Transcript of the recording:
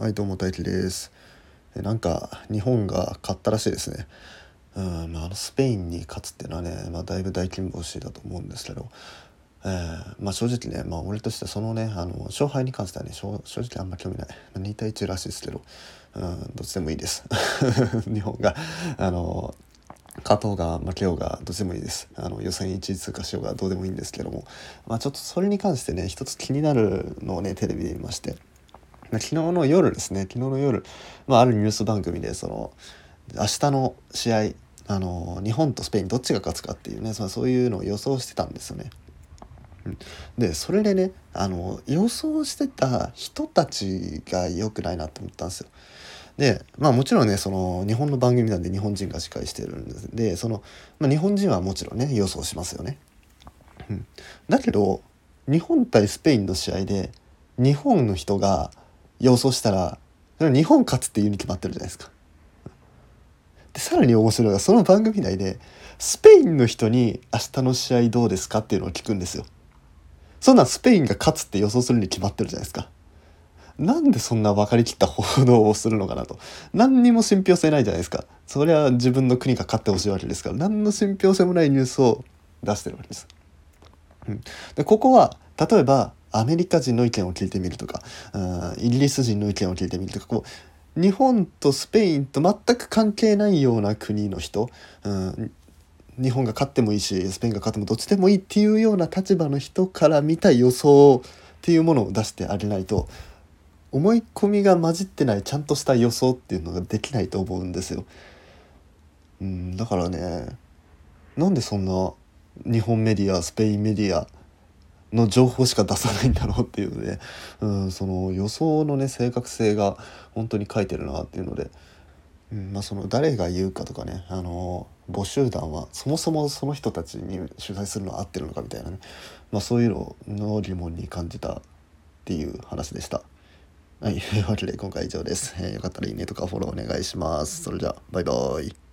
はいどうも大輝です。なんか日本が勝ったらしいですね。うんまあ、のスペインに勝つっていうのはね、まあ、だいぶ大金星だと思うんですけど、えーまあ、正直ね、まあ、俺としてそのねあの勝敗に関してはね正直あんま興味ない、ま、2対1らしいですけど、うん、どっちでもいいです。日本があの勝とうが負けようがどっちでもいいです。あの予選1位通過しようがどうでもいいんですけども、まあ、ちょっとそれに関してね一つ気になるのをねテレビで見まして。昨日の夜ですね昨日の夜、まあ、あるニュース番組でその明日の試合あの日本とスペインどっちが勝つかっていうねそそういうのを予想してたんですよね。でそれでねあの予想してた人たちが良くないなと思ったんですよ。でまあもちろんねその日本の番組なんで日本人が司会してるんですでその、まあ、日本人はもちろんね予想しますよね。だけど日本対スペインの試合で日本の人が予想したら日本勝つっていうに決まってるじゃないですか。でさらに面白いのがその番組内でスペインの人に明日の試合どうですかっていうのを聞くんですよ。そんなんスペインが勝つって予想するに決まってるじゃないですか。なんでそんな分かりきった報道をするのかなと。何にも信憑性ないじゃないですか。それは自分の国が勝ってほしいわけですから、何の信憑性もないニュースを出してるわけです。うん、でここは例えばアメリカ人の意見を聞いてみるとかイギリス人の意見を聞いてみるとかこう日本とスペインと全く関係ないような国の人、うん、日本が勝ってもいいしスペインが勝ってもどっちでもいいっていうような立場の人から見た予想っていうものを出してあげないと思い込みが混じってないちゃんとした予想っていうのができないと思うんですよ。うん、だからねなんでそんな日本メディアスペインメディアの情報しか出さないんだろうっていうので、うん、その予想のね正確性が本当に書いてるなっていうので、うんまあ、その誰が言うかとかねあの募集団はそもそもその人たちに取材するのは合ってるのかみたいなね、まあ、そういうのの疑問に感じたっていう話でした。はい、というわけで今回以上です。えー、よかったらいいねとかフォローお願いします。それじゃあ、バイバイ。